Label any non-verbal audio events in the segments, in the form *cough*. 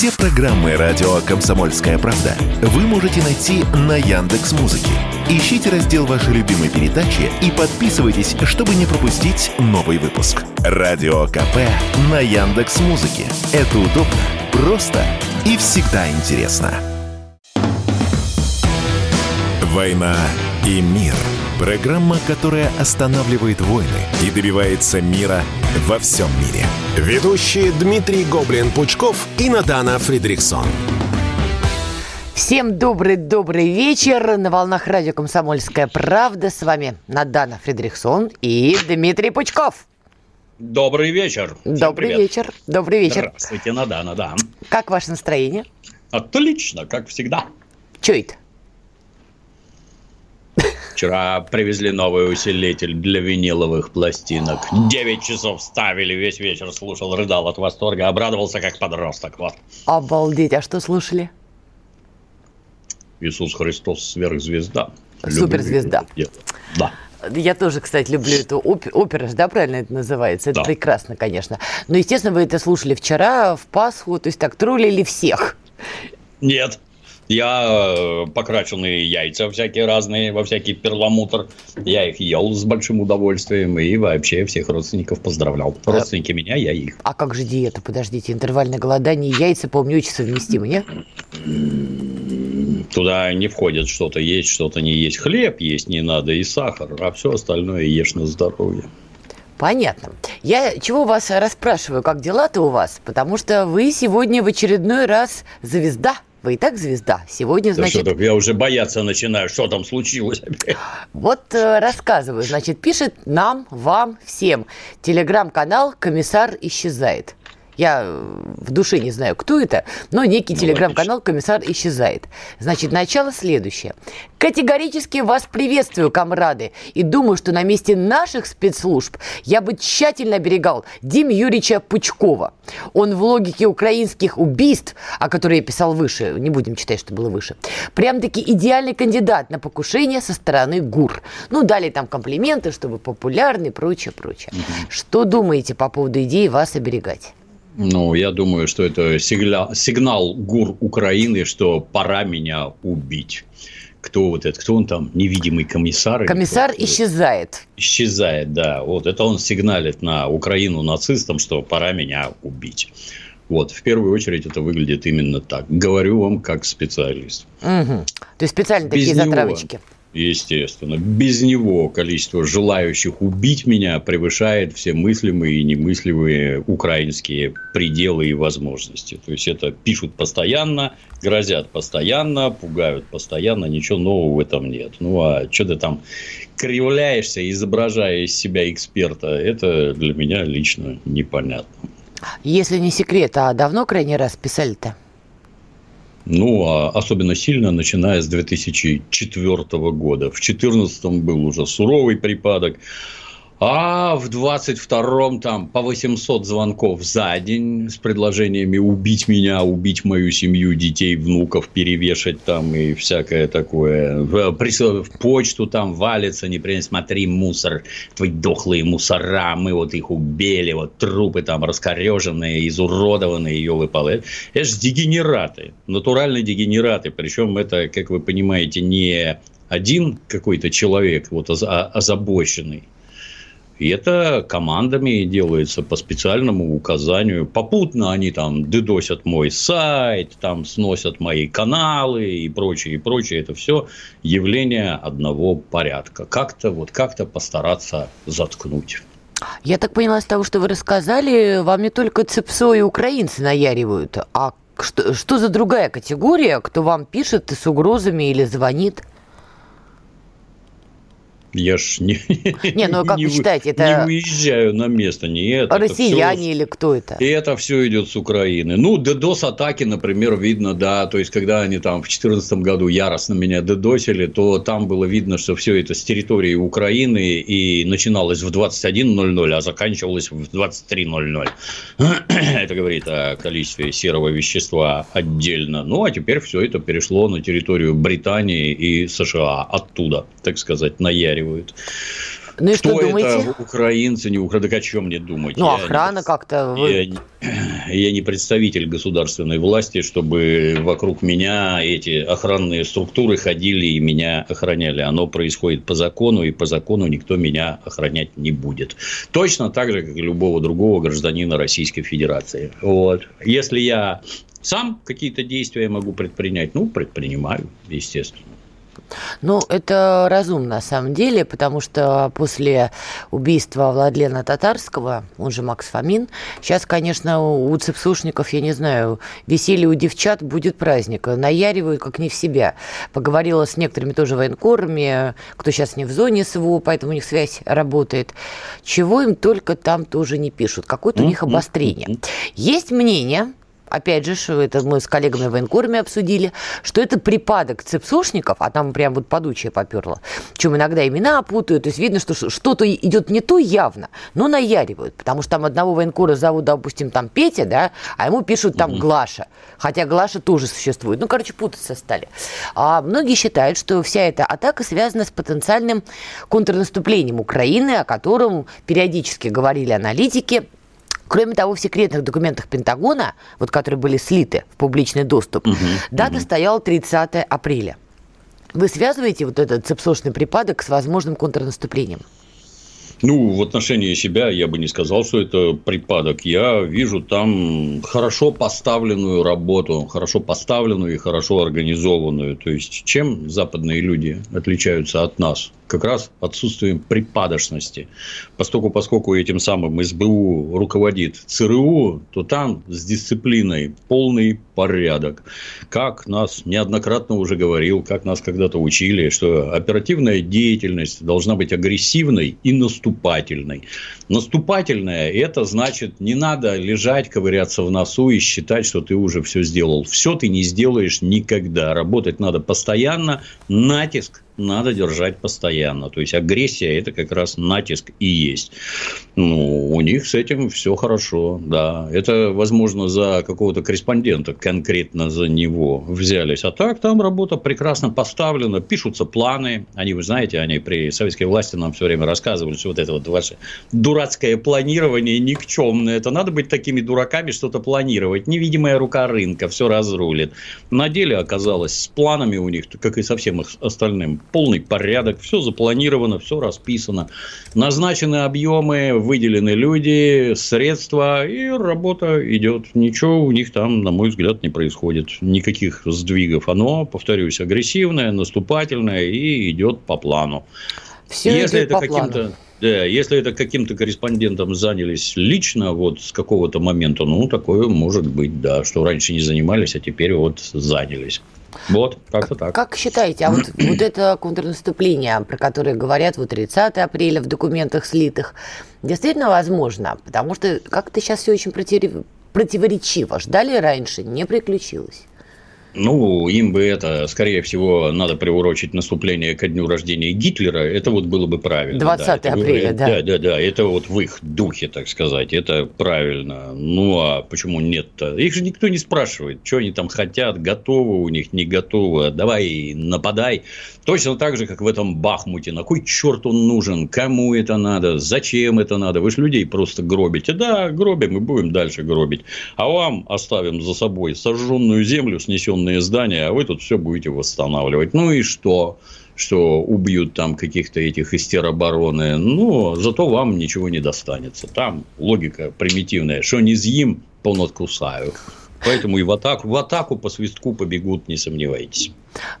Все программы радио Комсомольская правда вы можете найти на Яндекс Музыке. Ищите раздел вашей любимой передачи и подписывайтесь, чтобы не пропустить новый выпуск. Радио КП на Яндекс Музыке. Это удобно, просто и всегда интересно. «Война и мир» – программа, которая останавливает войны и добивается мира во всем мире. Ведущие Дмитрий Гоблин-Пучков и Надана Фридриксон. Всем добрый-добрый вечер. На волнах радио «Комсомольская правда». С вами Надана Фридрихсон и Дмитрий Пучков. Добрый вечер. Всем добрый привет. вечер. Добрый вечер. Здравствуйте, Надана, да. Как ваше настроение? Отлично, как всегда. Че это? Вчера привезли новый усилитель для виниловых пластинок. Девять часов ставили, весь вечер слушал, рыдал от восторга, обрадовался как подросток. Вот. Обалдеть, а что слушали? Иисус Христос сверхзвезда. Суперзвезда. Да. Я тоже, кстати, люблю эту оп- опера, да, правильно это называется? Это да. прекрасно, конечно. Но, естественно, вы это слушали вчера, в Пасху, то есть так троллили всех. Нет, я э, покрашенные яйца всякие разные, во всякий перламутр. Я их ел с большим удовольствием и вообще всех родственников поздравлял. А Родственники а, меня, я их. А как же диета? Подождите, интервальное голодание и яйца, помню, очень совместимы, нет? Туда не входит что-то есть, что-то не есть. Хлеб есть не надо и сахар, а все остальное ешь на здоровье. Понятно. Я чего вас расспрашиваю, как дела-то у вас? Потому что вы сегодня в очередной раз звезда – вы и так звезда. Сегодня, значит... Да что я уже бояться начинаю. Что там случилось? Вот э, рассказываю. Значит, пишет нам, вам, всем. Телеграм-канал «Комиссар исчезает». Я э, в душе не знаю, кто это, но некий ну, телеграм-канал «Комиссар исчезает». Значит, начало следующее. Категорически вас приветствую, комрады, и думаю, что на месте наших спецслужб я бы тщательно оберегал Дим Юрьевича Пучкова. Он в логике украинских убийств, о которой я писал выше, не будем читать, что было выше, прям-таки идеальный кандидат на покушение со стороны ГУР. Ну, дали там комплименты, чтобы популярный, прочее, прочее. Угу. Что думаете по поводу идеи вас оберегать? Ну, я думаю, что это сигнал, сигнал ГУР Украины, что пора меня убить. Кто вот этот, кто он там, невидимый комиссар? Комиссар исчезает. Исчезает, да. Вот это он сигналит на Украину нацистам, что пора меня убить. Вот, в первую очередь это выглядит именно так. Говорю вам как специалист. Угу. То есть специально Без такие него, затравочки. Естественно. Без него количество желающих убить меня превышает все мыслимые и немыслимые украинские пределы и возможности. То есть, это пишут постоянно, грозят постоянно, пугают постоянно, ничего нового в этом нет. Ну, а что ты там кривляешься, изображая из себя эксперта, это для меня лично непонятно. Если не секрет, а давно крайний раз писали-то? Ну, а особенно сильно начиная с 2004 года. В 2014 был уже суровый припадок. А в 22-м там по 800 звонков за день с предложениями убить меня, убить мою семью, детей, внуков, перевешать там и всякое такое. В, в почту там валится, не непременно смотри, мусор, твои дохлые мусора, мы вот их убили, вот трупы там раскореженные, изуродованные, ее выпалы. Это же дегенераты, натуральные дегенераты. Причем это, как вы понимаете, не один какой-то человек вот озабоченный, и это командами делается по специальному указанию. Попутно они там дедосят мой сайт, там сносят мои каналы и прочее, и прочее. Это все явление одного порядка. Как-то вот как-то постараться заткнуть. Я так поняла из того, что вы рассказали, вам не только ЦЕПСО и украинцы наяривают, а что, что за другая категория, кто вам пишет с угрозами или звонит? Я ж не, *laughs* не, ну как не, вы считаете, это... не выезжаю на место. Нет, Россияне это все, или кто это? И это все идет с Украины. Ну, DDoS-атаки, например, видно, да. То есть, когда они там в 2014 году яростно меня дедосили, то там было видно, что все это с территории Украины и начиналось в 21.00, а заканчивалось в 23.00. *clears throat* это говорит о количестве серого вещества отдельно. Ну, а теперь все это перешло на территорию Британии и США оттуда, так сказать, на Яре разговаривают. Ну и что, что думаете? это украинцы, не украинцы, так о чем мне думать? Ну, я охрана не, как-то... Вы... Я, *clears throat* я не представитель государственной власти, чтобы вокруг меня эти охранные структуры ходили и меня охраняли. Оно происходит по закону, и по закону никто меня охранять не будет. Точно так же, как и любого другого гражданина Российской Федерации. Вот. Если я сам какие-то действия могу предпринять, ну, предпринимаю, естественно. Ну, это разумно на самом деле, потому что после убийства Владлена Татарского, он же Макс Фомин, сейчас, конечно, у цепсушников, я не знаю, веселье у девчат будет праздник. Наяривают как не в себя. Поговорила с некоторыми тоже военкорами, кто сейчас не в зоне СВО, поэтому у них связь работает. Чего им только там тоже не пишут. Какое-то у них обострение. Есть мнение, опять же, что это мы с коллегами в военкорме обсудили, что это припадок цепсошников, а там прям вот подучая поперло, чем иногда имена путают, то есть видно, что что-то идет не то явно, но наяривают, потому что там одного военкора зовут, допустим, там Петя, да, а ему пишут там Глаша, хотя Глаша тоже существует. Ну, короче, путаться стали. А многие считают, что вся эта атака связана с потенциальным контрнаступлением Украины, о котором периодически говорили аналитики, Кроме того, в секретных документах Пентагона, вот которые были слиты в публичный доступ, угу, дата угу. стояла 30 апреля. Вы связываете вот этот цепсошный припадок с возможным контрнаступлением? Ну, в отношении себя я бы не сказал, что это припадок. Я вижу там хорошо поставленную работу, хорошо поставленную и хорошо организованную. То есть, чем западные люди отличаются от нас? как раз отсутствием припадочности. Поскольку, поскольку этим самым СБУ руководит ЦРУ, то там с дисциплиной полный порядок. Как нас неоднократно уже говорил, как нас когда-то учили, что оперативная деятельность должна быть агрессивной и наступательной. Наступательная – это значит, не надо лежать, ковыряться в носу и считать, что ты уже все сделал. Все ты не сделаешь никогда. Работать надо постоянно, натиск надо держать постоянно. То есть агрессия это как раз натиск и есть. Ну, у них с этим все хорошо, да. Это, возможно, за какого-то корреспондента, конкретно за него взялись. А так там работа прекрасно поставлена, пишутся планы. Они, вы знаете, они при советской власти нам все время рассказывали, что вот это вот ваше дурацкое планирование никчемное. Это надо быть такими дураками, что-то планировать. Невидимая рука рынка все разрулит. На деле оказалось с планами у них, как и со всем остальным, полный порядок, все запланировано, все расписано. Назначены объемы, выделены люди, средства, и работа идет. Ничего у них там, на мой взгляд, не происходит. Никаких сдвигов. Оно, повторюсь, агрессивное, наступательное и идет по плану. Все Если это каким-то да, если это каким-то корреспондентом занялись лично вот с какого-то момента, ну, такое может быть, да, что раньше не занимались, а теперь вот занялись. Вот, как-то так. Как считаете, а вот, *clears throat* вот это контрнаступление, про которое говорят вот 30 апреля в документах слитых, действительно возможно? Потому что как-то сейчас все очень противоречиво. Ждали раньше, не приключилось. Ну, им бы это, скорее всего, надо приурочить наступление ко дню рождения Гитлера. Это вот было бы правильно. 20 да. апреля, да. Да, да, да. Это вот в их духе, так сказать. Это правильно. Ну, а почему нет-то? Их же никто не спрашивает, что они там хотят, готовы у них, не готовы. Давай, нападай. Точно так же, как в этом Бахмуте. На кой черт он нужен? Кому это надо? Зачем это надо? Вы же людей просто гробите. Да, гробим и будем дальше гробить. А вам оставим за собой сожженную землю, снесенные здания, а вы тут все будете восстанавливать. Ну и что? что убьют там каких-то этих из теробороны, но зато вам ничего не достанется. Там логика примитивная, что не съем, понадкусаю. Поэтому и в атаку, в атаку по свистку побегут, не сомневайтесь.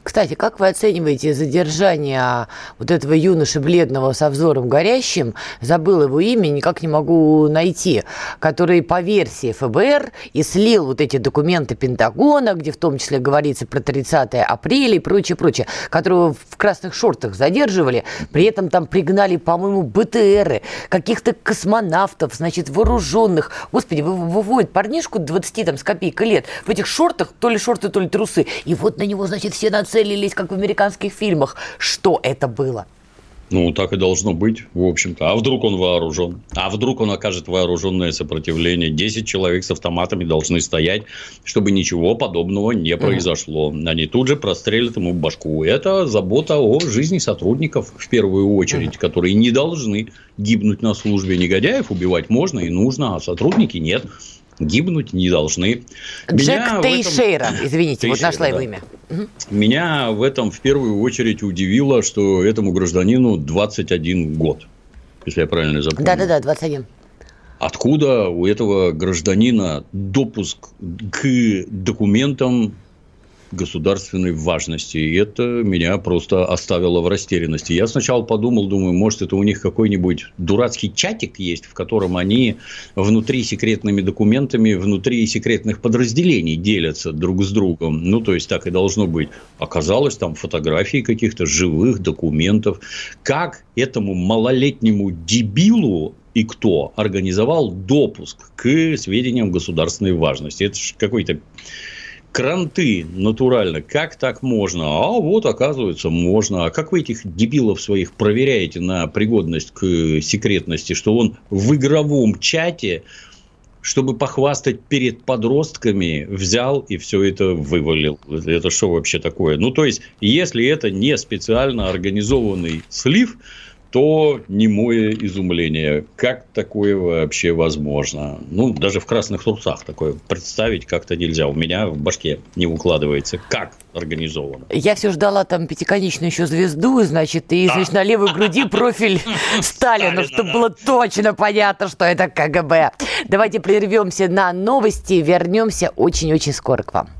Кстати, как вы оцениваете задержание вот этого юноши бледного со взором горящим, забыл его имя, никак не могу найти, который по версии ФБР и слил вот эти документы Пентагона, где в том числе говорится про 30 апреля и прочее, прочее, которого в красных шортах задерживали, при этом там пригнали, по-моему, БТРы, каких-то космонавтов, значит, вооруженных. Господи, выводят парнишку 20 там с копейкой лет в этих шортах, то ли шорты, то ли трусы, и вот на него, значит, все нацелились, как в американских фильмах. Что это было? Ну, так и должно быть, в общем-то. А вдруг он вооружен? А вдруг он окажет вооруженное сопротивление? Десять человек с автоматами должны стоять, чтобы ничего подобного не произошло. Они тут же прострелят ему башку. Это забота о жизни сотрудников, в первую очередь, которые не должны гибнуть на службе. Негодяев убивать можно и нужно, а сотрудники нет гибнуть не должны. Джек Меня Тейшейра, этом... извините, Тейшейра, вот нашла да. его имя. Меня в этом в первую очередь удивило, что этому гражданину 21 год, если я правильно запомнил. Да-да-да, 21. Откуда у этого гражданина допуск к документам государственной важности. И это меня просто оставило в растерянности. Я сначала подумал, думаю, может, это у них какой-нибудь дурацкий чатик есть, в котором они внутри секретными документами, внутри секретных подразделений делятся друг с другом. Ну, то есть, так и должно быть. Оказалось, там фотографии каких-то живых документов. Как этому малолетнему дебилу и кто организовал допуск к сведениям государственной важности. Это же какой-то кранты натурально. Как так можно? А вот, оказывается, можно. А как вы этих дебилов своих проверяете на пригодность к секретности, что он в игровом чате чтобы похвастать перед подростками, взял и все это вывалил. Это что вообще такое? Ну, то есть, если это не специально организованный слив, то немое изумление. Как такое вообще возможно? Ну, даже в красных трусах такое представить как-то нельзя. У меня в башке не укладывается. Как организовано? Я все ждала там пятиконечную еще звезду, значит, и, значит, на левой груди профиль *laughs* *laughs* Сталина, чтобы было точно понятно, что это КГБ. Давайте прервемся на новости, вернемся очень-очень скоро к вам.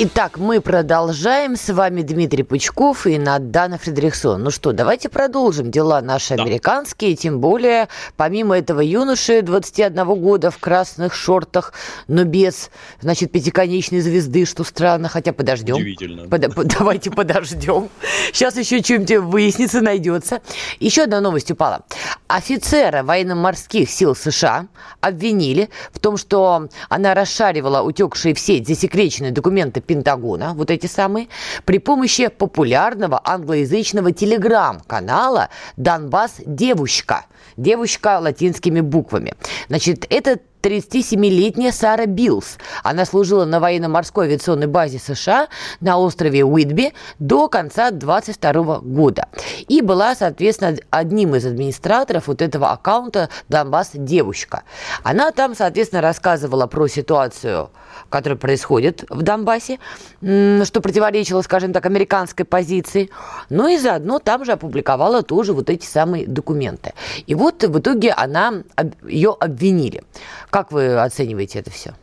Итак, мы продолжаем. С вами Дмитрий Пучков и Надана Фредериксон. Ну что, давайте продолжим дела наши да. американские. Тем более, помимо этого юноши 21 года в красных шортах, но без, значит, пятиконечной звезды, что странно. Хотя подождем. Удивительно. Под, под, давайте подождем. Сейчас еще чем-нибудь выяснится, найдется. Еще одна новость упала. Офицера военно-морских сил США обвинили в том, что она расшаривала утекшие в сеть засекреченные документы Пентагона, вот эти самые, при помощи популярного англоязычного телеграм-канала «Донбасс Девушка». Девушка латинскими буквами. Значит, этот 37-летняя Сара Биллс. Она служила на военно-морской авиационной базе США на острове Уитби до конца 22 года. И была, соответственно, одним из администраторов вот этого аккаунта «Донбасс девушка». Она там, соответственно, рассказывала про ситуацию, которая происходит в Донбассе, что противоречило, скажем так, американской позиции. Ну и заодно там же опубликовала тоже вот эти самые документы. И вот в итоге она, ее обвинили. Как вы оцениваете это все?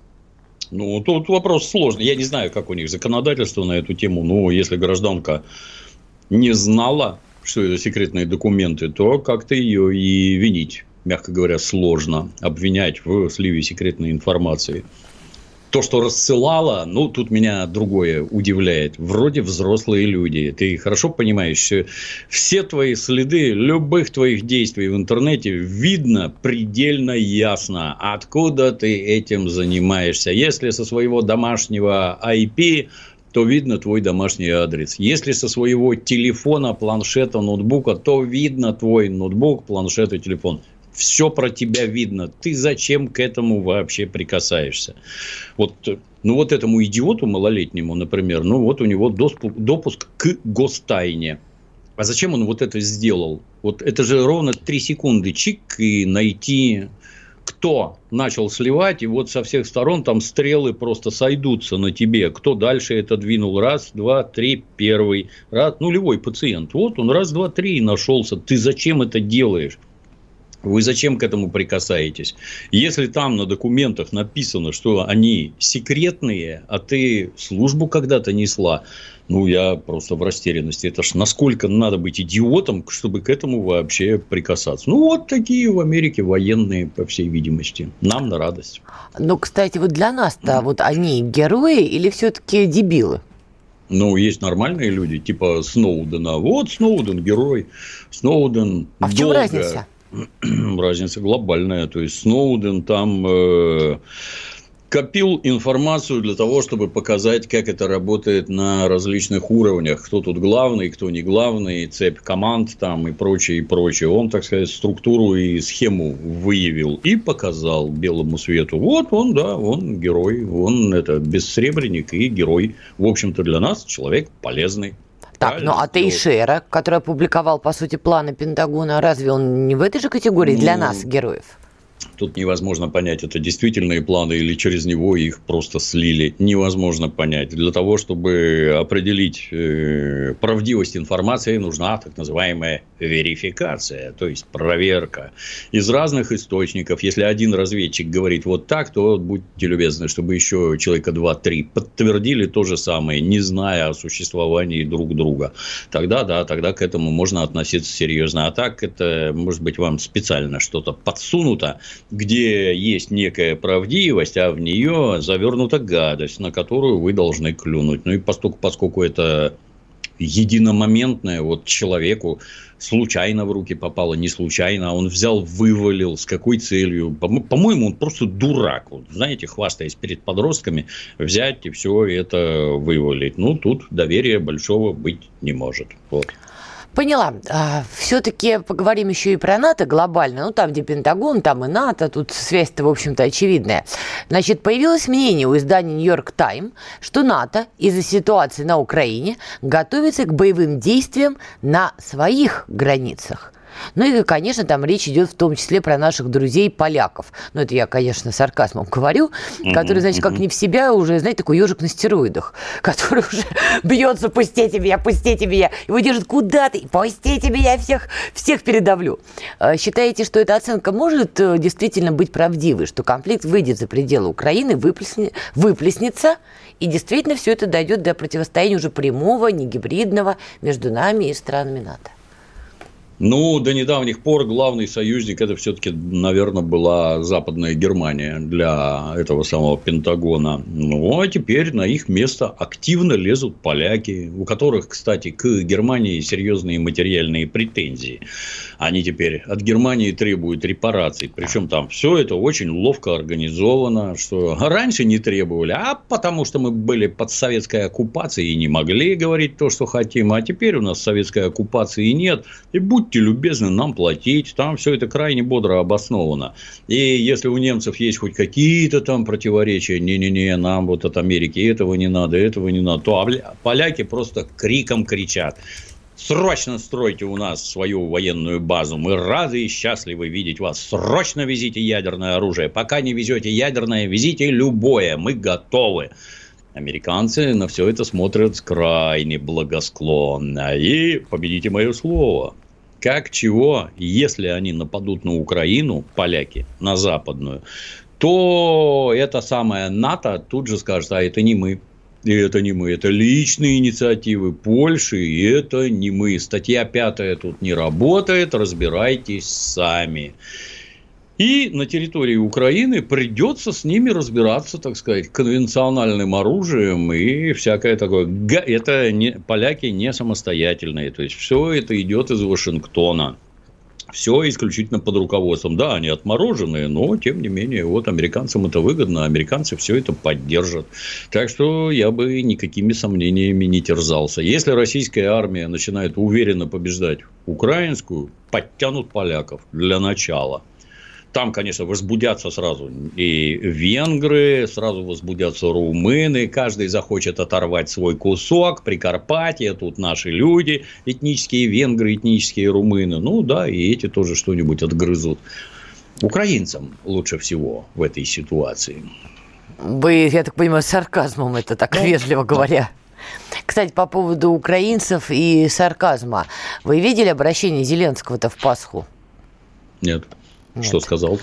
Ну, тут вопрос сложный. Я не знаю, как у них законодательство на эту тему, но если гражданка не знала, что это секретные документы, то как-то ее и винить, мягко говоря, сложно. Обвинять в сливе секретной информации то, что рассылала, ну, тут меня другое удивляет. Вроде взрослые люди. Ты хорошо понимаешь, все твои следы, любых твоих действий в интернете видно предельно ясно, откуда ты этим занимаешься. Если со своего домашнего IP то видно твой домашний адрес. Если со своего телефона, планшета, ноутбука, то видно твой ноутбук, планшет и телефон все про тебя видно. Ты зачем к этому вообще прикасаешься? Вот, ну, вот этому идиоту малолетнему, например, ну, вот у него допуск, допуск к гостайне. А зачем он вот это сделал? Вот это же ровно три секунды чик и найти, кто начал сливать, и вот со всех сторон там стрелы просто сойдутся на тебе. Кто дальше это двинул? Раз, два, три, первый. Раз, нулевой пациент. Вот он раз, два, три и нашелся. Ты зачем это делаешь? Вы зачем к этому прикасаетесь? Если там на документах написано, что они секретные, а ты службу когда-то несла, ну, я просто в растерянности. Это ж насколько надо быть идиотом, чтобы к этому вообще прикасаться. Ну, вот такие в Америке военные, по всей видимости. Нам на радость. Ну, кстати, вот для нас-то вот они герои или все-таки дебилы? Ну, есть нормальные люди, типа Сноудена. Вот Сноуден герой. Сноуден А в чем долго... разница? *clears throat* разница глобальная. То есть Сноуден там э, копил информацию для того, чтобы показать, как это работает на различных уровнях. Кто тут главный, кто не главный, цепь команд там и прочее, и прочее. Он, так сказать, структуру и схему выявил и показал белому свету. Вот он, да, он герой, он это бессребренник и герой. В общем-то, для нас человек полезный. Так, ну а Тейшера, который опубликовал, по сути, планы Пентагона, разве он не в этой же категории для ну, нас, героев? Тут невозможно понять, это действительные планы или через него их просто слили. Невозможно понять. Для того, чтобы определить э, правдивость информации, нужна так называемая верификация, то есть проверка из разных источников. Если один разведчик говорит вот так, то будьте любезны, чтобы еще человека два-три подтвердили то же самое, не зная о существовании друг друга. Тогда, да, тогда к этому можно относиться серьезно. А так, это, может быть, вам специально что-то подсунуто, где есть некая правдивость, а в нее завернута гадость, на которую вы должны клюнуть. Ну и поскольку, поскольку это единомоментное, вот человеку случайно в руки попало, не случайно, а он взял, вывалил, с какой целью. По-моему, он просто дурак. Вот, знаете, хвастаясь перед подростками, взять и все это вывалить. Ну, тут доверия большого быть не может. Вот. Поняла. А, Все-таки поговорим еще и про НАТО глобально. Ну, там, где Пентагон, там и НАТО. Тут связь-то, в общем-то, очевидная. Значит, появилось мнение у издания «Нью-Йорк Тайм», что НАТО из-за ситуации на Украине готовится к боевым действиям на своих границах. Ну и, конечно, там речь идет в том числе про наших друзей поляков. Ну, это я, конечно, сарказмом говорю, который, значит, как не в себя уже, знаете, такой ежик на стероидах, *laughs* который уже бьется, пустите меня, пустите меня, его держит куда ты, пустите меня, всех, всех передавлю. А считаете, что эта оценка может э, действительно быть правдивой, что конфликт выйдет за пределы Украины, выплесни, выплеснется, и действительно все это дойдет до противостояния уже прямого, не гибридного между нами и странами НАТО? Ну, до недавних пор главный союзник это все-таки, наверное, была Западная Германия для этого самого Пентагона. Ну, а теперь на их место активно лезут поляки, у которых, кстати, к Германии серьезные материальные претензии. Они теперь от Германии требуют репараций. Причем там все это очень ловко организовано, что раньше не требовали, а потому что мы были под советской оккупацией и не могли говорить то, что хотим, а теперь у нас советской оккупации нет. И будь будьте любезны нам платить, там все это крайне бодро обосновано. И если у немцев есть хоть какие-то там противоречия, не-не-не, нам вот от Америки этого не надо, этого не надо, то поляки просто криком кричат. Срочно стройте у нас свою военную базу. Мы рады и счастливы видеть вас. Срочно везите ядерное оружие. Пока не везете ядерное, везите любое. Мы готовы. Американцы на все это смотрят крайне благосклонно. И победите мое слово как чего, если они нападут на Украину, поляки, на западную, то это самое НАТО тут же скажет, а это не мы. И это не мы, это личные инициативы Польши, и это не мы. Статья пятая тут не работает, разбирайтесь сами. И на территории Украины придется с ними разбираться, так сказать, конвенциональным оружием и всякое такое. Это не, поляки не самостоятельные. То есть, все это идет из Вашингтона. Все исключительно под руководством. Да, они отмороженные, но тем не менее, вот американцам это выгодно, американцы все это поддержат. Так что я бы никакими сомнениями не терзался. Если российская армия начинает уверенно побеждать украинскую, подтянут поляков для начала – там, конечно, возбудятся сразу и венгры, сразу возбудятся румыны, каждый захочет оторвать свой кусок, Прикарпатье, тут наши люди, этнические венгры, этнические румыны, ну да, и эти тоже что-нибудь отгрызут. Украинцам лучше всего в этой ситуации. Вы, я так понимаю, с сарказмом это так да, вежливо говоря. Кстати, по поводу украинцев и сарказма. Вы видели обращение Зеленского-то в Пасху? Нет. Нет. Что сказал?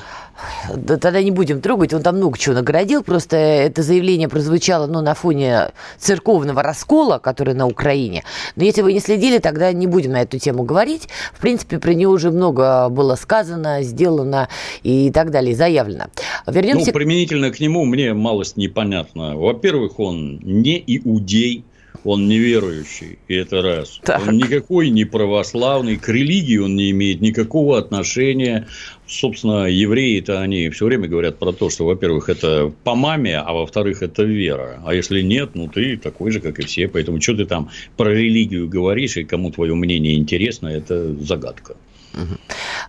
Да, тогда не будем трогать, он там много чего наградил, просто это заявление прозвучало ну, на фоне церковного раскола, который на Украине. Но если вы не следили, тогда не будем на эту тему говорить. В принципе, про нее уже много было сказано, сделано и так далее, заявлено. Вернемся... Ну, применительно к нему мне малость непонятно. Во-первых, он не иудей, он неверующий, и это раз. Так. Он никакой не православный, к религии он не имеет никакого отношения. Собственно, евреи-то они все время говорят про то, что, во-первых, это по маме, а во-вторых, это вера. А если нет, ну ты такой же, как и все. Поэтому что ты там про религию говоришь, и кому твое мнение интересно, это загадка.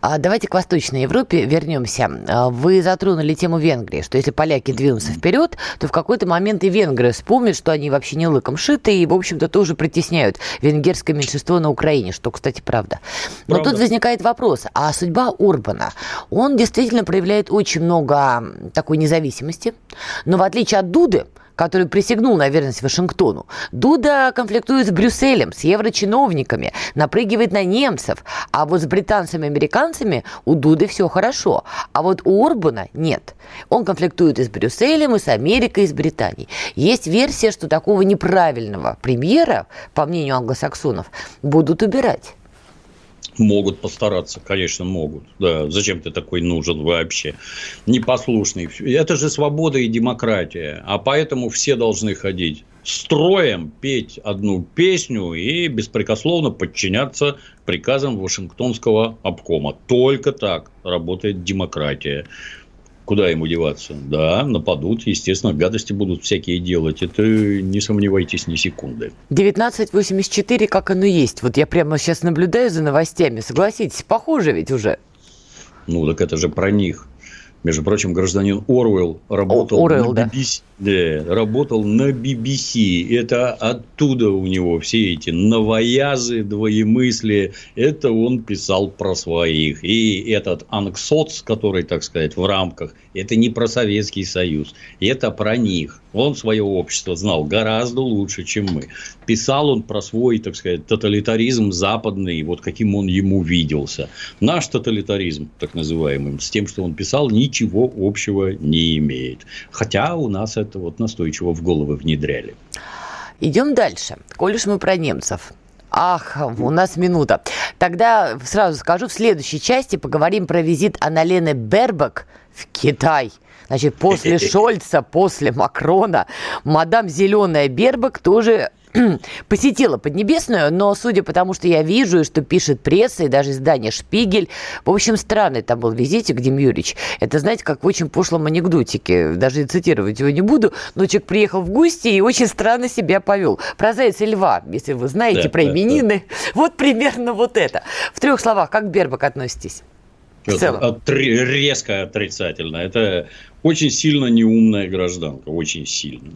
А давайте к Восточной Европе вернемся. А, вы затронули тему Венгрии, что если поляки двинутся вперед, то в какой-то момент и венгры вспомнят, что они вообще не лыком шиты и, в общем-то, тоже притесняют венгерское меньшинство на Украине, что, кстати, правда. Но правда. тут возникает вопрос, а судьба Урбана? Он действительно проявляет очень много такой независимости, но в отличие от Дуды, который присягнул на верность Вашингтону. Дуда конфликтует с Брюсселем, с еврочиновниками, напрыгивает на немцев. А вот с британцами и американцами у Дуды все хорошо. А вот у Орбана нет. Он конфликтует и с Брюсселем, и с Америкой, и с Британией. Есть версия, что такого неправильного премьера, по мнению англосаксонов, будут убирать. Могут постараться, конечно, могут. Да, зачем ты такой нужен вообще? Непослушный. Это же свобода и демократия. А поэтому все должны ходить строем, петь одну песню и беспрекословно подчиняться приказам Вашингтонского обкома. Только так работает демократия. Куда ему деваться? Да, нападут, естественно, гадости будут всякие делать. Это не сомневайтесь ни секунды. 1984, как оно есть. Вот я прямо сейчас наблюдаю за новостями. Согласитесь, похоже ведь уже. Ну, так это же про них. Между прочим, гражданин Оруэлл работал, Оруэлл, на BBC, да. Да, работал на BBC. Это оттуда у него все эти новоязы, двоемыслия. Это он писал про своих. И этот анксоц, который, так сказать, в рамках, это не про Советский Союз. Это про них. Он свое общество знал гораздо лучше, чем мы. Писал он про свой, так сказать, тоталитаризм западный, вот каким он ему виделся. Наш тоталитаризм, так называемый, с тем, что он писал, ничего общего не имеет. Хотя у нас это вот настойчиво в головы внедряли. Идем дальше. Коль уж мы про немцев. Ах, у нас минута. Тогда сразу скажу, в следующей части поговорим про визит Аналены Бербак в Китай – Значит, после *laughs* Шольца, после Макрона, мадам Зеленая Бербак тоже *clears throat* посетила Поднебесную, но судя по тому, что я вижу, и что пишет пресса, и даже издание «Шпигель», в общем, странный там был визит к Юрьевич. Это, знаете, как в очень пошлом анекдотике. Даже цитировать его не буду, но человек приехал в гости и очень странно себя повел. Про зайца льва, если вы знаете, да, про именины. Да. *laughs* Вот примерно вот это. В трех словах, как к Бербак относитесь? От, резко отрицательно. Это очень сильно неумная гражданка, очень сильно.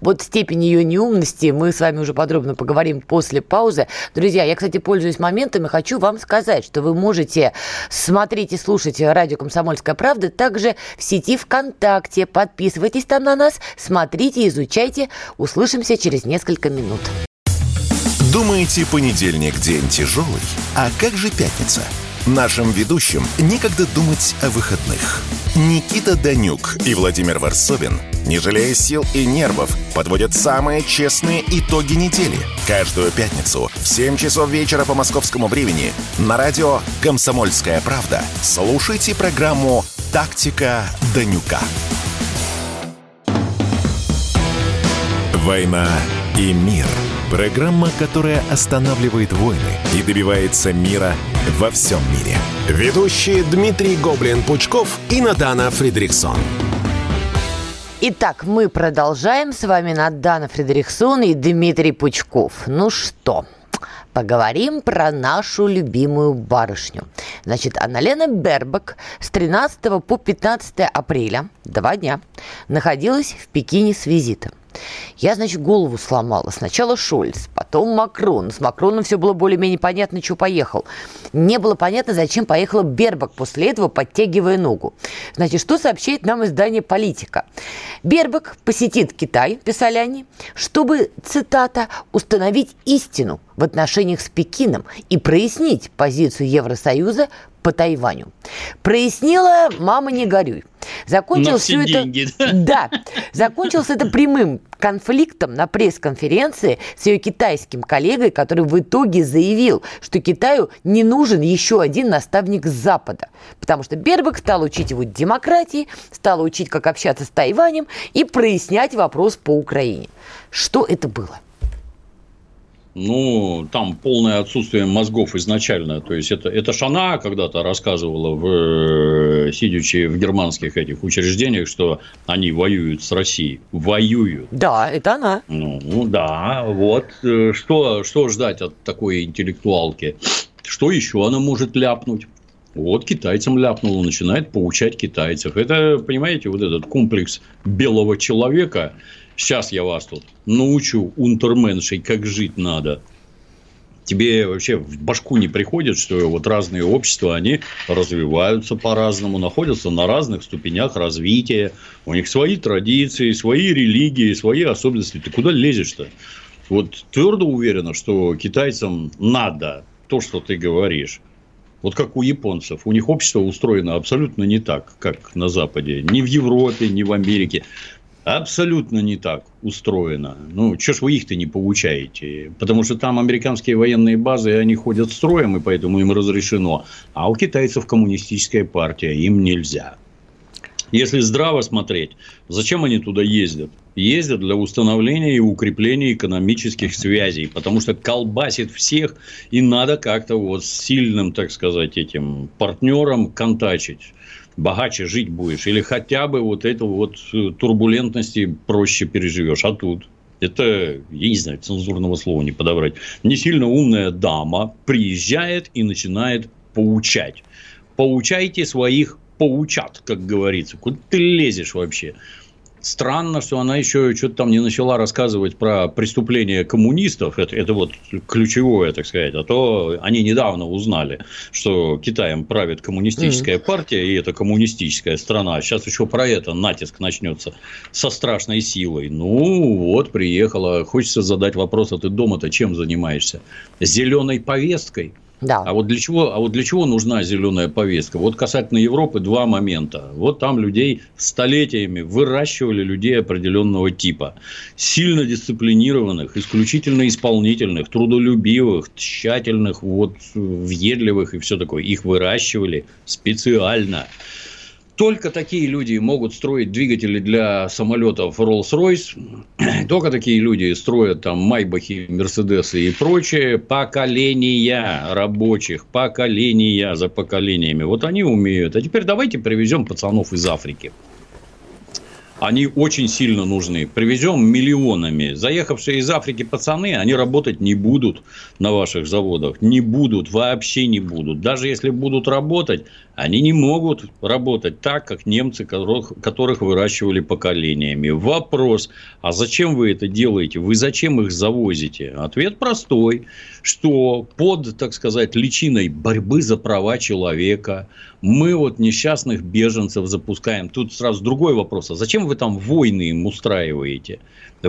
Вот степень ее неумности мы с вами уже подробно поговорим после паузы. Друзья, я, кстати, пользуюсь моментом и хочу вам сказать, что вы можете смотреть и слушать радио «Комсомольская правда» также в сети ВКонтакте. Подписывайтесь там на нас, смотрите, изучайте. Услышимся через несколько минут. Думаете, понедельник день тяжелый? А как же пятница? Нашим ведущим некогда думать о выходных. Никита Данюк и Владимир Варсобин, не жалея сил и нервов, подводят самые честные итоги недели. Каждую пятницу в 7 часов вечера по московскому времени на радио «Комсомольская правда» слушайте программу «Тактика Данюка». «Война и мир» – Программа, которая останавливает войны и добивается мира во всем мире. Ведущие Дмитрий Гоблин-Пучков и Надана Фридриксон. Итак, мы продолжаем. С вами Надана Фредериксон и Дмитрий Пучков. Ну что, поговорим про нашу любимую барышню. Значит, Анналена Бербак с 13 по 15 апреля, два дня, находилась в Пекине с визитом. Я, значит, голову сломала. Сначала Шольц, потом Макрон. С Макроном все было более-менее понятно, что поехал. Не было понятно, зачем поехала Бербак после этого, подтягивая ногу. Значит, что сообщает нам издание «Политика»? Бербак посетит Китай, писали они, чтобы, цитата, «установить истину в отношениях с Пекином и прояснить позицию Евросоюза по Тайваню. Прояснила, мама, не горюй. Закончилось все это... деньги, да? Да. Закончилось это прямым конфликтом на пресс-конференции с ее китайским коллегой, который в итоге заявил, что Китаю не нужен еще один наставник с Запада. Потому что Бербек стал учить его демократии, стал учить, как общаться с Тайванем и прояснять вопрос по Украине. Что это было? Ну, там полное отсутствие мозгов изначально. То есть, это, это Шана когда-то рассказывала, в, э, сидячи в германских этих учреждениях, что они воюют с Россией. Воюют. Да, это она. Ну, ну да, вот. Э, что, что ждать от такой интеллектуалки? Что еще она может ляпнуть? Вот китайцам ляпнула, начинает поучать китайцев. Это, понимаете, вот этот комплекс белого человека – Сейчас я вас тут научу унтерменшей, как жить надо. Тебе вообще в башку не приходит, что вот разные общества, они развиваются по-разному, находятся на разных ступенях развития. У них свои традиции, свои религии, свои особенности. Ты куда лезешь-то? Вот твердо уверена, что китайцам надо то, что ты говоришь. Вот как у японцев. У них общество устроено абсолютно не так, как на Западе. Ни в Европе, ни в Америке абсолютно не так устроено. Ну, что ж вы их-то не получаете? Потому что там американские военные базы, они ходят строем, и поэтому им разрешено. А у китайцев коммунистическая партия, им нельзя. Если здраво смотреть, зачем они туда ездят? Ездят для установления и укрепления экономических связей, потому что колбасит всех, и надо как-то вот с сильным, так сказать, этим партнером контачить богаче жить будешь, или хотя бы вот эту вот э, турбулентности проще переживешь. А тут это, я не знаю, цензурного слова не подобрать. Не сильно умная дама приезжает и начинает поучать. Поучайте своих поучат, как говорится. Куда ты лезешь вообще? Странно, что она еще что-то там не начала рассказывать про преступления коммунистов. Это, это вот ключевое, так сказать. А то они недавно узнали, что Китаем правит коммунистическая mm-hmm. партия, и это коммунистическая страна. Сейчас еще про это натиск начнется со страшной силой. Ну, вот, приехала. Хочется задать вопрос, а ты дома-то чем занимаешься? Зеленой повесткой? Да. А вот для чего, а вот для чего нужна зеленая повестка? Вот касательно Европы два момента. Вот там людей столетиями выращивали людей определенного типа, сильно дисциплинированных, исключительно исполнительных, трудолюбивых, тщательных, вот въедливых и все такое. Их выращивали специально. Только такие люди могут строить двигатели для самолетов Rolls-Royce. *clears throat* Только такие люди строят там Майбахи, Мерседесы и прочее. Поколения рабочих, поколения за поколениями. Вот они умеют. А теперь давайте привезем пацанов из Африки они очень сильно нужны. Привезем миллионами. Заехавшие из Африки пацаны, они работать не будут на ваших заводах. Не будут, вообще не будут. Даже если будут работать, они не могут работать так, как немцы, которых, которых выращивали поколениями. Вопрос, а зачем вы это делаете? Вы зачем их завозите? Ответ простой, что под, так сказать, личиной борьбы за права человека мы вот несчастных беженцев запускаем. Тут сразу другой вопрос, а зачем вы там войны им устраиваете?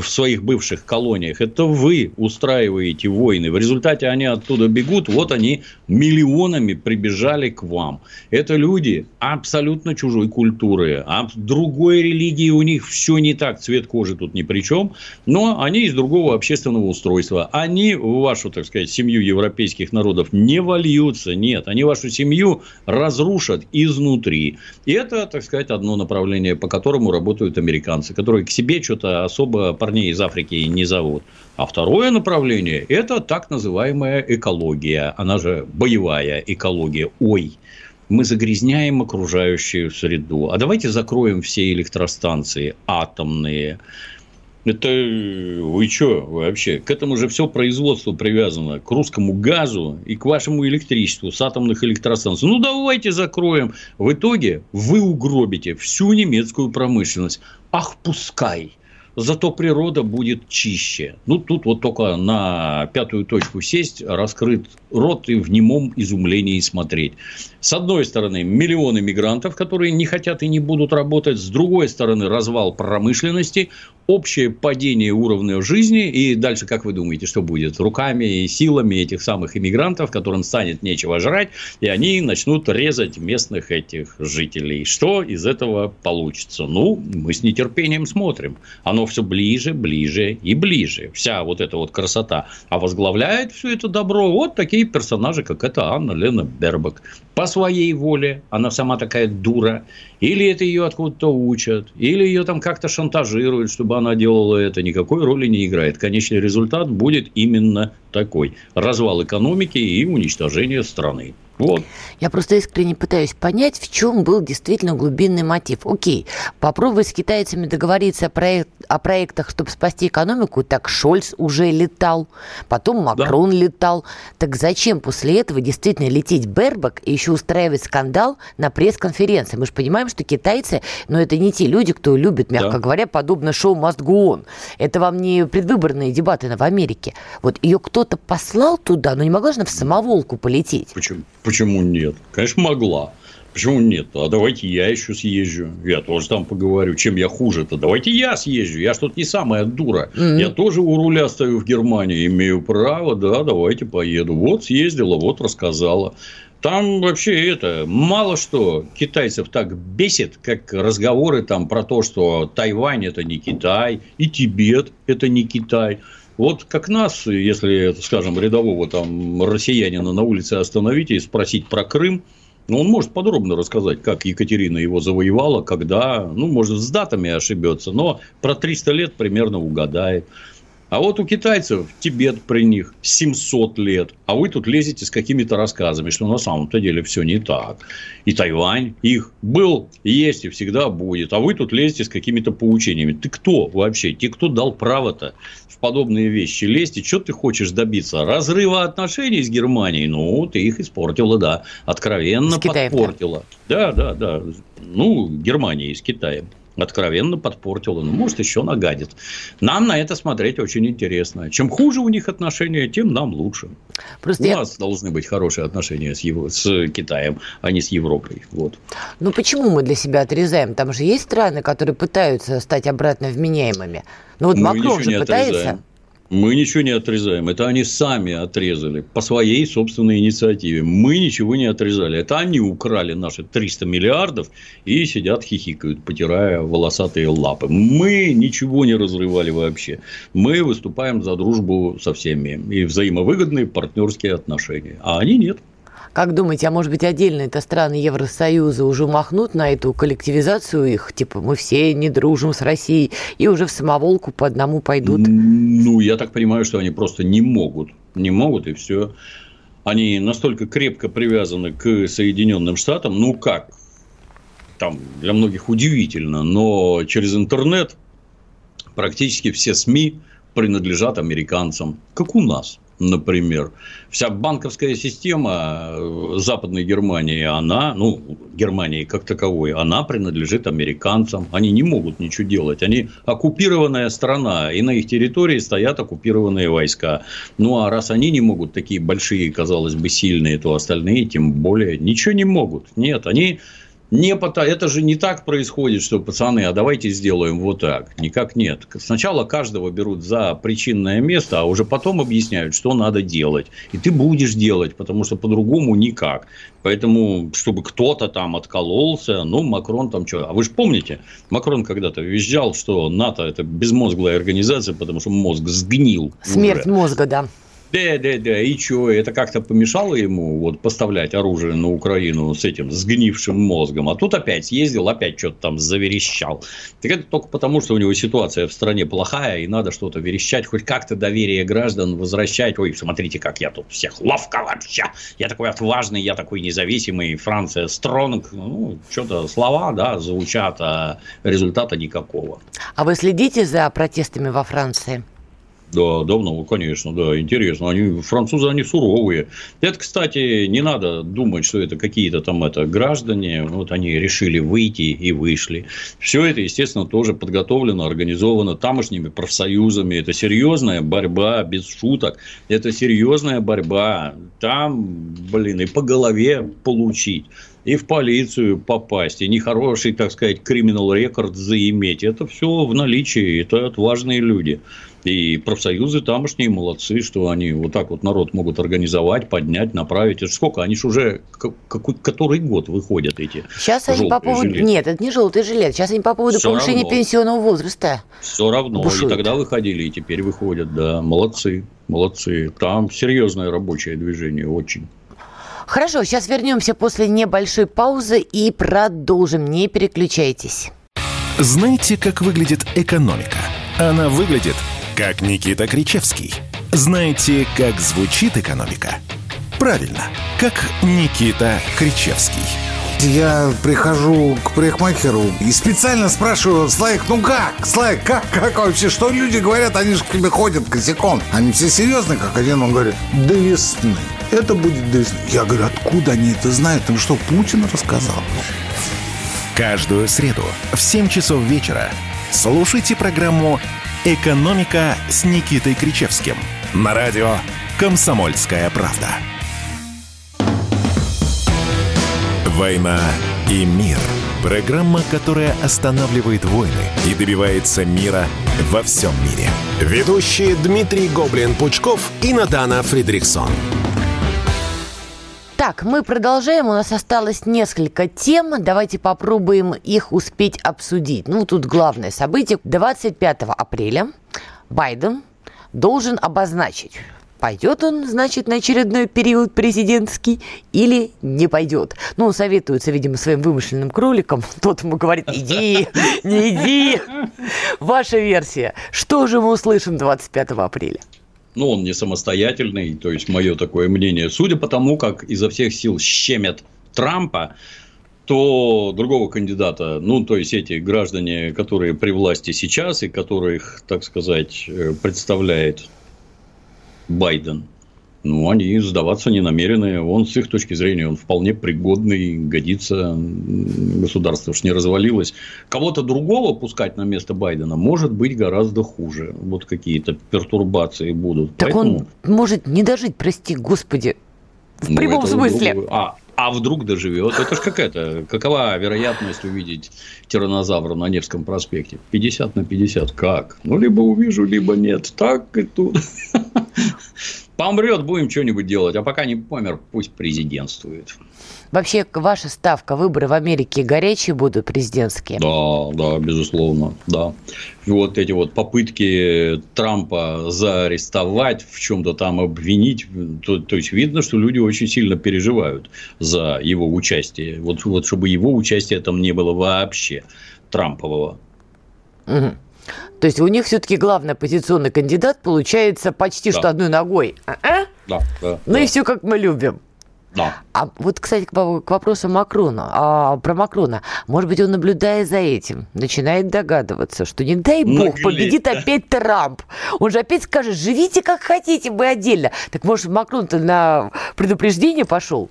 В своих бывших колониях. Это вы устраиваете войны. В результате они оттуда бегут. Вот они миллионами прибежали к вам. Это люди абсолютно чужой культуры. А другой религии у них все не так. Цвет кожи тут ни при чем. Но они из другого общественного устройства. Они в вашу, так сказать, семью европейских народов не вольются. Нет. Они вашу семью разрушат изнутри. И это, так сказать, одно направление, по которому работают американцы, которые к себе что-то особо парней из Африки не зовут. А второе направление – это так называемая экология. Она же боевая экология. Ой, мы загрязняем окружающую среду. А давайте закроем все электростанции атомные. Это вы что вообще? К этому же все производство привязано к русскому газу и к вашему электричеству с атомных электростанций. Ну, давайте закроем. В итоге вы угробите всю немецкую промышленность. Ах, пускай. Зато природа будет чище. Ну, тут вот только на пятую точку сесть, раскрыт рот и в немом изумлении смотреть. С одной стороны, миллионы мигрантов, которые не хотят и не будут работать. С другой стороны, развал промышленности, общее падение уровня жизни. И дальше, как вы думаете, что будет? Руками и силами этих самых иммигрантов, которым станет нечего жрать, и они начнут резать местных этих жителей. Что из этого получится? Ну, мы с нетерпением смотрим. Оно все ближе, ближе и ближе. Вся вот эта вот красота. А возглавляет все это добро вот такие персонажи, как это Анна Лена Бербак. По своей воле, она сама такая дура, или это ее откуда-то учат, или ее там как-то шантажируют, чтобы она делала это, никакой роли не играет. Конечный результат будет именно такой. Развал экономики и уничтожение страны. Вот. Я просто искренне пытаюсь понять, в чем был действительно глубинный мотив. Окей, попробовать с китайцами договориться о, проект, о проектах, чтобы спасти экономику, так Шольц уже летал, потом Макрон да. летал. Так зачем после этого действительно лететь Бербак и еще устраивать скандал на пресс-конференции? Мы же понимаем, что китайцы, но это не те люди, кто любит, мягко да. говоря, подобно шоу «Must Go On». Это вам не предвыборные дебаты в Америке. Вот ее кто-то послал туда, но не могла же она в самоволку полететь. Почему? Почему нет? Конечно, могла. Почему нет? А давайте я еще съезжу. Я тоже там поговорю. Чем я хуже-то? Давайте я съезжу. Я что-то не самая дура. Mm-hmm. Я тоже у руля стою в Германии. Имею право, да, давайте поеду. Вот съездила, вот рассказала. Там вообще это мало что китайцев так бесит, как разговоры там про то, что Тайвань это не Китай, и Тибет это не Китай. Вот как нас, если, скажем, рядового там россиянина на улице остановить и спросить про Крым, ну, он может подробно рассказать, как Екатерина его завоевала, когда, ну, может, с датами ошибется, но про 300 лет примерно угадает. А вот у китайцев Тибет при них 700 лет, а вы тут лезете с какими-то рассказами, что на самом-то деле все не так. И Тайвань их был, есть и всегда будет, а вы тут лезете с какими-то поучениями. Ты кто вообще? Те, кто дал право-то в подобные вещи лезть, и что ты хочешь добиться? Разрыва отношений с Германией? Ну, ты их испортила, да, откровенно подпортила. Да, да, да. Ну, Германия с Китаем откровенно подпортила. Ну, может, еще нагадит. Нам на это смотреть очень интересно. Чем хуже у них отношения, тем нам лучше. Просто у я... нас должны быть хорошие отношения с, Ев... с Китаем, а не с Европой. Вот. Ну, почему мы для себя отрезаем? Там же есть страны, которые пытаются стать обратно вменяемыми. Ну, вот мы Макрон же пытается... Отрезаем. Мы ничего не отрезаем. Это они сами отрезали по своей собственной инициативе. Мы ничего не отрезали. Это они украли наши 300 миллиардов и сидят хихикают, потирая волосатые лапы. Мы ничего не разрывали вообще. Мы выступаем за дружбу со всеми и взаимовыгодные партнерские отношения. А они нет. Как думаете, а может быть отдельно это страны Евросоюза уже махнут на эту коллективизацию их? Типа мы все не дружим с Россией и уже в самоволку по одному пойдут? Ну, я так понимаю, что они просто не могут. Не могут и все. Они настолько крепко привязаны к Соединенным Штатам. Ну как? Там для многих удивительно, но через интернет практически все СМИ принадлежат американцам, как у нас например. Вся банковская система э, Западной Германии, она, ну, Германии как таковой, она принадлежит американцам. Они не могут ничего делать. Они оккупированная страна, и на их территории стоят оккупированные войска. Ну, а раз они не могут такие большие, казалось бы, сильные, то остальные тем более ничего не могут. Нет, они не. Это же не так происходит, что пацаны, а давайте сделаем вот так. Никак нет. Сначала каждого берут за причинное место, а уже потом объясняют, что надо делать. И ты будешь делать, потому что по-другому никак. Поэтому, чтобы кто-то там откололся, ну, Макрон там что. А вы же помните, Макрон когда-то визжал, что НАТО – это безмозглая организация, потому что мозг сгнил. Смерть уже. мозга, да. Да, да, да. И что, это как-то помешало ему вот, поставлять оружие на Украину с этим сгнившим мозгом. А тут опять съездил, опять что-то там заверещал. Так это только потому, что у него ситуация в стране плохая, и надо что-то верещать, хоть как-то доверие граждан возвращать. Ой, смотрите, как я тут всех ловко вообще. Я такой отважный, я такой независимый. Франция стронг. Ну, что-то слова, да, звучат, а результата никакого. А вы следите за протестами во Франции? Да, давно, конечно, да, интересно. Они, французы, они суровые. Это, кстати, не надо думать, что это какие-то там это граждане. Вот они решили выйти и вышли. Все это, естественно, тоже подготовлено, организовано тамошними профсоюзами. Это серьезная борьба, без шуток. Это серьезная борьба. Там, блин, и по голове получить и в полицию попасть, и нехороший, так сказать, криминал рекорд заиметь. Это все в наличии, это отважные люди. И профсоюзы тамошние молодцы, что они вот так вот народ могут организовать, поднять, направить. Это сколько? Они же уже какой, который год выходят эти Сейчас они по поводу... Жилеты. Нет, это не желтый жилет. Сейчас они по поводу Все повышения равно. пенсионного возраста. Все равно. Бушуют. И тогда выходили, и теперь выходят. Да, молодцы, молодцы. Там серьезное рабочее движение, очень. Хорошо, сейчас вернемся после небольшой паузы и продолжим. Не переключайтесь. Знаете, как выглядит экономика? Она выглядит как Никита Кричевский. Знаете, как звучит экономика? Правильно, как Никита Кричевский. Я прихожу к парикмахеру и специально спрашиваю, Слайк, ну как? Слайк, как, как вообще? Что люди говорят? Они же к тебе ходят косяком. Они все серьезные, как один. Он говорит, до весны. Это будет до весны. Я говорю, откуда они это знают? Ну что, Путин рассказал? Каждую среду в 7 часов вечера слушайте программу «Экономика» с Никитой Кричевским на радио «Комсомольская правда». «Война и мир» – программа, которая останавливает войны и добивается мира во всем мире. Ведущие Дмитрий Гоблин-Пучков и Натана Фридрихсон. Так, мы продолжаем. У нас осталось несколько тем. Давайте попробуем их успеть обсудить. Ну, тут главное событие. 25 апреля Байден должен обозначить, пойдет он, значит, на очередной период президентский или не пойдет. Ну, советуется, видимо, своим вымышленным кроликам. *laughs* Тот ему говорит, иди, *laughs* не иди. Ваша версия. Что же мы услышим 25 апреля? ну, он не самостоятельный, то есть мое такое мнение. Судя по тому, как изо всех сил щемят Трампа, то другого кандидата, ну, то есть эти граждане, которые при власти сейчас и которых, так сказать, э, представляет Байден, ну, они сдаваться не намерены. Он, с их точки зрения, он вполне пригодный, годится. Государство уж не развалилось. Кого-то другого пускать на место Байдена может быть гораздо хуже. Вот какие-то пертурбации будут. Так Поэтому... он может не дожить, прости господи. В ну, прямом смысле. Другого... А, а вдруг доживет? Это ж какая-то, какова вероятность увидеть тиранозавра на Невском проспекте? 50 на 50. Как? Ну, либо увижу, либо нет. Так и тут. *laughs* Помрет, будем что-нибудь делать. А пока не помер, пусть президентствует. Вообще, ваша ставка, выборы в Америке горячие будут президентские? Да, да, безусловно, да. И вот эти вот попытки Трампа заарестовать, в чем-то там обвинить, то, то есть видно, что люди очень сильно переживают за его участие. Вот, вот чтобы его участия там не было вообще, Трампового. Угу. То есть у них все-таки главный оппозиционный кандидат получается почти да. что одной ногой. А-а? Да, да. Ну да. и все как мы любим. Да. А вот, кстати, к, вопросу Макрона, а, про Макрона. Может быть, он, наблюдая за этим, начинает догадываться, что не дай бог, Наглеть. победит опять Трамп. Он же опять скажет, живите как хотите, мы отдельно. Так может, Макрон-то на предупреждение пошел?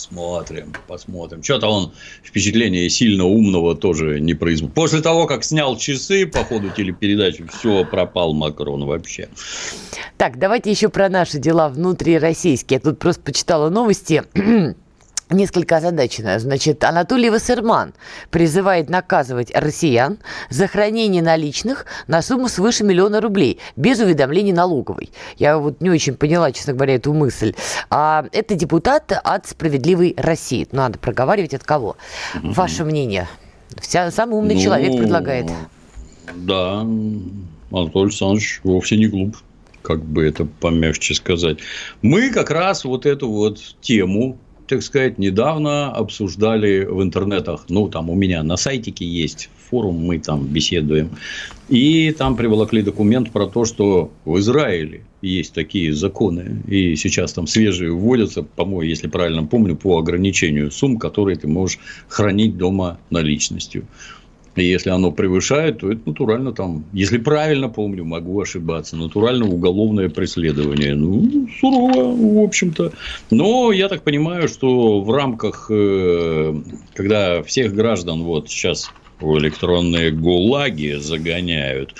Посмотрим, посмотрим. Что-то он впечатление сильно умного тоже не производит. После того, как снял часы по ходу телепередачи, все, пропал Макрон вообще. Так, давайте еще про наши дела внутрироссийские. Я тут просто почитала новости *clears throat* несколько озадачена. Значит, Анатолий Вассерман призывает наказывать россиян за хранение наличных на сумму свыше миллиона рублей без уведомления налоговой. Я вот не очень поняла, честно говоря, эту мысль. А это депутат от «Справедливой России». Надо проговаривать от кого. Угу. Ваше мнение? Вся, самый умный ну, человек предлагает. Да, Анатолий Александрович вовсе не глуп как бы это помягче сказать. Мы как раз вот эту вот тему так сказать, недавно обсуждали в интернетах. Ну, там у меня на сайтике есть форум, мы там беседуем. И там приволокли документ про то, что в Израиле есть такие законы. И сейчас там свежие вводятся, по-моему, если правильно помню, по ограничению сумм, которые ты можешь хранить дома наличностью. Если оно превышает, то это натурально там, если правильно помню, могу ошибаться, натурально уголовное преследование. Ну, сурово, в общем-то. Но я так понимаю, что в рамках, э, когда всех граждан вот сейчас в электронные гулаги загоняют,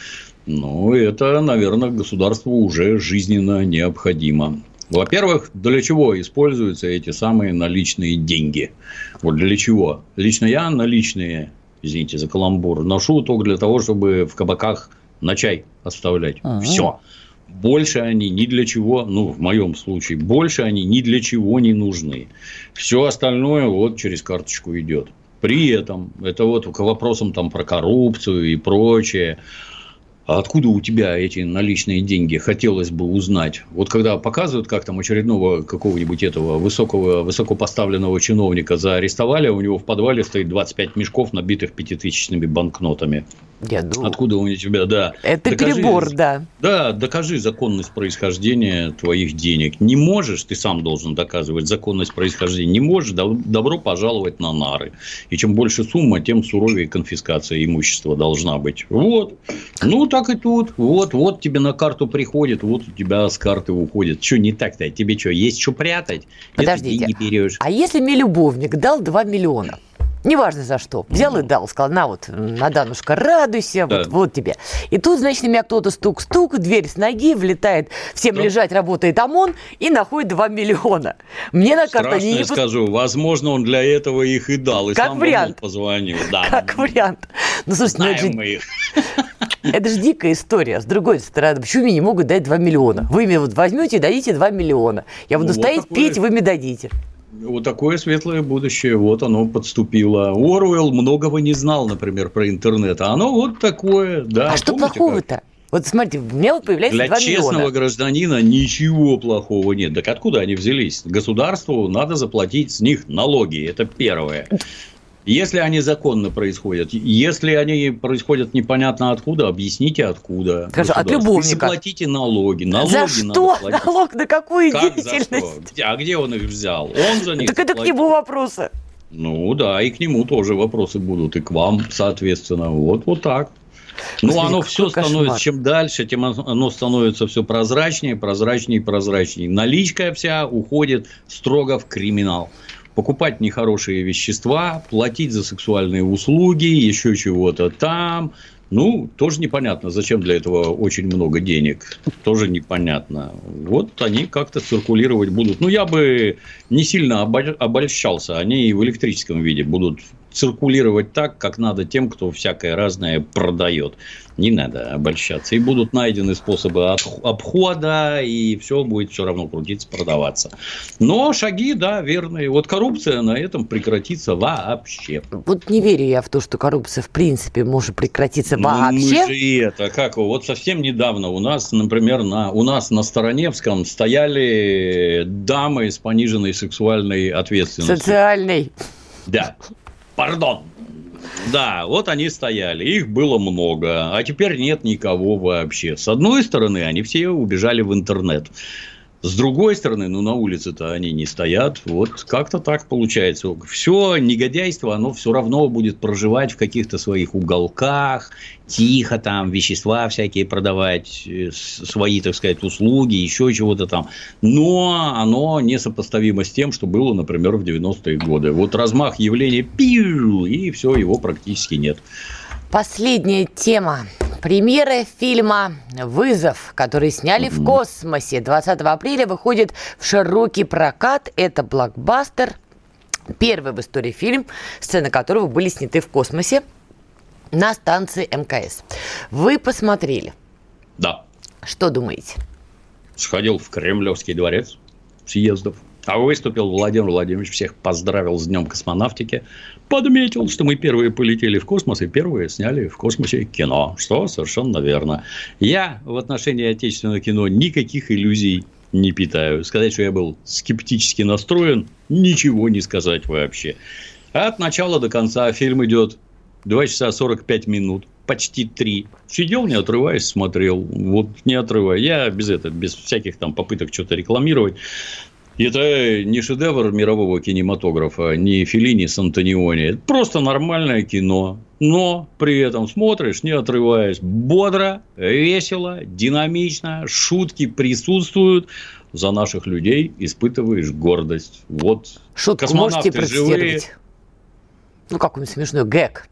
ну, это, наверное, государству уже жизненно необходимо. Во-первых, для чего используются эти самые наличные деньги? Вот для чего? Лично я наличные, извините за каламбур, ношу только для того, чтобы в кабаках на чай оставлять. Ага. Все. Больше они ни для чего, ну, в моем случае, больше они ни для чего не нужны. Все остальное вот через карточку идет. При этом, это вот к вопросам там про коррупцию и прочее, а откуда у тебя эти наличные деньги, хотелось бы узнать. Вот когда показывают, как там очередного какого-нибудь этого высокого, высокопоставленного чиновника заарестовали, у него в подвале стоит 25 мешков, набитых пятитысячными банкнотами. Я думаю. Откуда у тебя, да. Это докажи, перебор, да. Да, докажи законность происхождения твоих денег. Не можешь, ты сам должен доказывать законность происхождения. Не можешь, добро пожаловать на нары. И чем больше сумма, тем суровее конфискация имущества должна быть. Вот. Ну, так и тут. Вот, вот тебе на карту приходит, вот у тебя с карты уходит. Что не так-то? Тебе что, есть что прятать? Подождите. А если мне любовник дал 2 миллиона? Неважно за что. Взял и дал. Сказал, на вот, Наданушка, радуйся, да. вот, вот тебе. И тут, значит, на меня кто-то стук-стук, дверь с ноги, влетает, всем да. лежать, работает ОМОН и находит 2 миллиона. Мне на карту не... я скажу, возможно, он для этого их и дал. И как сам вариант. позвонил. Да. Как вариант. Ну, слушайте, Знаем ну, это же... их. *laughs* Это же дикая история. С другой стороны, почему мне не могут дать 2 миллиона? Вы мне вот возьмете и дадите 2 миллиона. Я буду ну, стоять, вот петь, вы мне дадите. Вот такое светлое будущее, вот оно подступило. Оруэлл многого не знал, например, про интернет, а оно вот такое, да. А что плохого-то? Вот смотрите, у меня вот появляется Для 2 честного миллиона. гражданина ничего плохого нет. Так откуда они взялись? Государству надо заплатить с них налоги. Это первое. Если они законно происходят, если они происходят непонятно откуда, объясните откуда. Скажи, от любовника. Заплатите налоги. налоги за что? Налог на какую как деятельность? А где он их взял? Он за них Так это к нему вопросы. Ну да, и к нему тоже вопросы будут, и к вам, соответственно. Вот, вот так. Ну, оно все становится, чем дальше, тем оно становится все прозрачнее, прозрачнее, прозрачнее. Наличка вся уходит строго в криминал покупать нехорошие вещества, платить за сексуальные услуги, еще чего-то там. Ну, тоже непонятно, зачем для этого очень много денег. Тоже непонятно. Вот они как-то циркулировать будут. Ну, я бы не сильно обольщался. Они и в электрическом виде будут циркулировать так, как надо тем, кто всякое разное продает. Не надо обольщаться. И будут найдены способы обхода, и все будет все равно крутиться, продаваться. Но шаги, да, верные. Вот коррупция на этом прекратится вообще. Вот не верю я в то, что коррупция в принципе может прекратиться ну, вообще. Мы же это, как вот совсем недавно у нас, например, на, у нас на Стороневском стояли дамы с пониженной сексуальной ответственностью. Социальной. Да. Пардон. Да, вот они стояли, их было много, а теперь нет никого вообще. С одной стороны, они все убежали в интернет. С другой стороны, ну, на улице-то они не стоят. Вот как-то так получается. Все негодяйство, оно все равно будет проживать в каких-то своих уголках, тихо там, вещества всякие продавать, э, свои, так сказать, услуги, еще чего-то там. Но оно несопоставимо с тем, что было, например, в 90-е годы. Вот размах явления, пиу, и все, его практически нет. Последняя тема. Премьера фильма «Вызов», который сняли в космосе. 20 апреля выходит в широкий прокат. Это блокбастер. Первый в истории фильм, сцены которого были сняты в космосе на станции МКС. Вы посмотрели? Да. Что думаете? Сходил в Кремлевский дворец съездов. А выступил Владимир Владимирович, всех поздравил с Днем космонавтики, подметил, что мы первые полетели в космос и первые сняли в космосе кино, что совершенно верно. Я в отношении отечественного кино никаких иллюзий не питаю. Сказать, что я был скептически настроен, ничего не сказать вообще. От начала до конца фильм идет 2 часа 45 минут, почти 3. Сидел, не отрываясь, смотрел. Вот не отрывая. Я без этого, без всяких там попыток что-то рекламировать. Это не шедевр мирового кинематографа, не Филини с Антониони. Это просто нормальное кино. Но при этом смотришь, не отрываясь, бодро, весело, динамично, шутки присутствуют. За наших людей испытываешь гордость. Вот Шутку можете процитировать? Живые. Ну, какой-нибудь смешной гэг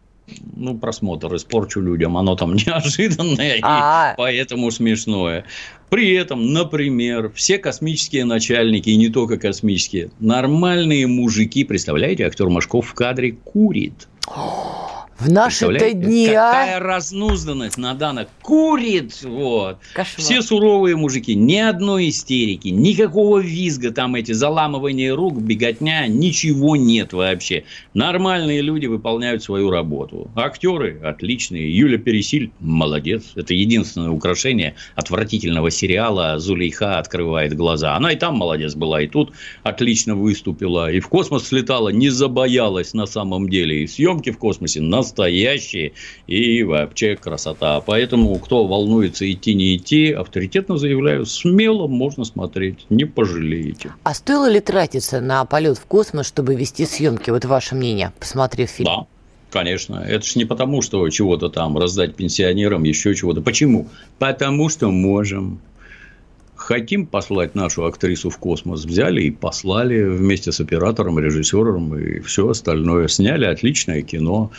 ну, просмотр испорчу людям, оно там *laughs* неожиданное и а. поэтому смешное. При этом, например, все космические начальники, и не только космические, нормальные мужики, представляете, актер Машков в кадре курит. *gasps* В наши-то дни, а? Какая а? разнузданность Надана курит, вот. Кошмар. Все суровые мужики, ни одной истерики, никакого визга, там эти заламывания рук, беготня, ничего нет вообще. Нормальные люди выполняют свою работу. Актеры отличные. Юля Пересиль молодец. Это единственное украшение отвратительного сериала «Зулейха открывает глаза». Она и там молодец была, и тут отлично выступила. И в космос слетала, не забоялась на самом деле. И съемки в космосе на настоящие и вообще красота. Поэтому, кто волнуется идти, не идти, авторитетно заявляю, смело можно смотреть, не пожалеете. А стоило ли тратиться на полет в космос, чтобы вести съемки? Вот ваше мнение, посмотрев фильм. Да. Конечно. Это же не потому, что чего-то там раздать пенсионерам, еще чего-то. Почему? Потому что можем. Хотим послать нашу актрису в космос, взяли и послали вместе с оператором, режиссером и все остальное. Сняли отличное кино.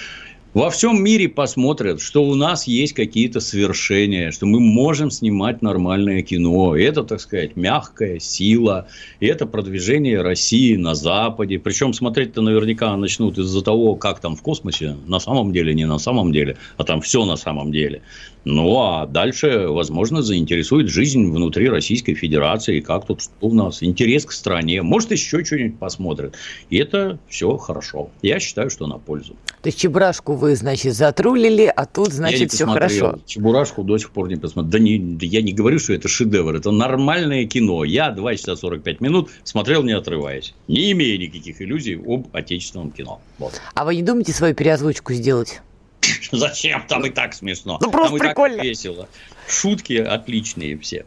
Во всем мире посмотрят, что у нас есть какие-то свершения, что мы можем снимать нормальное кино. Это, так сказать, мягкая сила. И это продвижение России на Западе. Причем смотреть-то наверняка начнут из-за того, как там в космосе. На самом деле, не на самом деле. А там все на самом деле. Ну, а дальше, возможно, заинтересует жизнь внутри Российской Федерации, как тут что у нас, интерес к стране. Может, еще что-нибудь посмотрят. И это все хорошо. Я считаю, что на пользу. То есть, Чебурашку вы, значит, затрулили, а тут, значит, все хорошо. Чебурашку до сих пор не посмотрел. Да не, я не говорю, что это шедевр. Это нормальное кино. Я 2 часа 45 минут смотрел, не отрываясь. Не имея никаких иллюзий об отечественном кино. Вот. А вы не думаете свою переозвучку сделать? *laughs* Зачем? Там и так смешно. Ну, просто прикольно. весело. Шутки отличные все.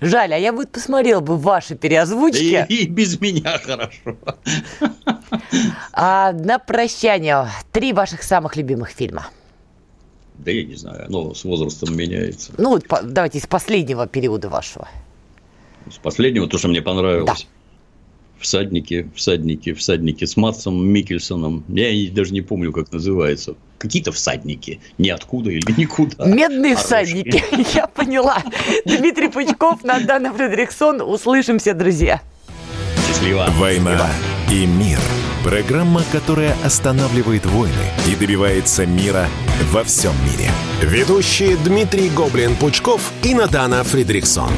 Жаль, а я бы посмотрел бы ваши переозвучки. И, и без меня хорошо. А на прощание три ваших самых любимых фильма. Да я не знаю, оно с возрастом меняется. Ну, вот давайте из последнего периода вашего. С последнего, то, что мне понравилось. Да всадники, всадники, всадники с Матсом Микельсоном. Я даже не помню, как называется. Какие-то всадники. Ниоткуда или никуда. Медные Хорошие. всадники. *laughs* Я поняла. Дмитрий Пучков, Надана Фредериксон. Услышимся, друзья. Счастливо. Война и мир. Программа, которая останавливает войны и добивается мира во всем мире. Ведущие Дмитрий Гоблин-Пучков и Надана Фредериксон.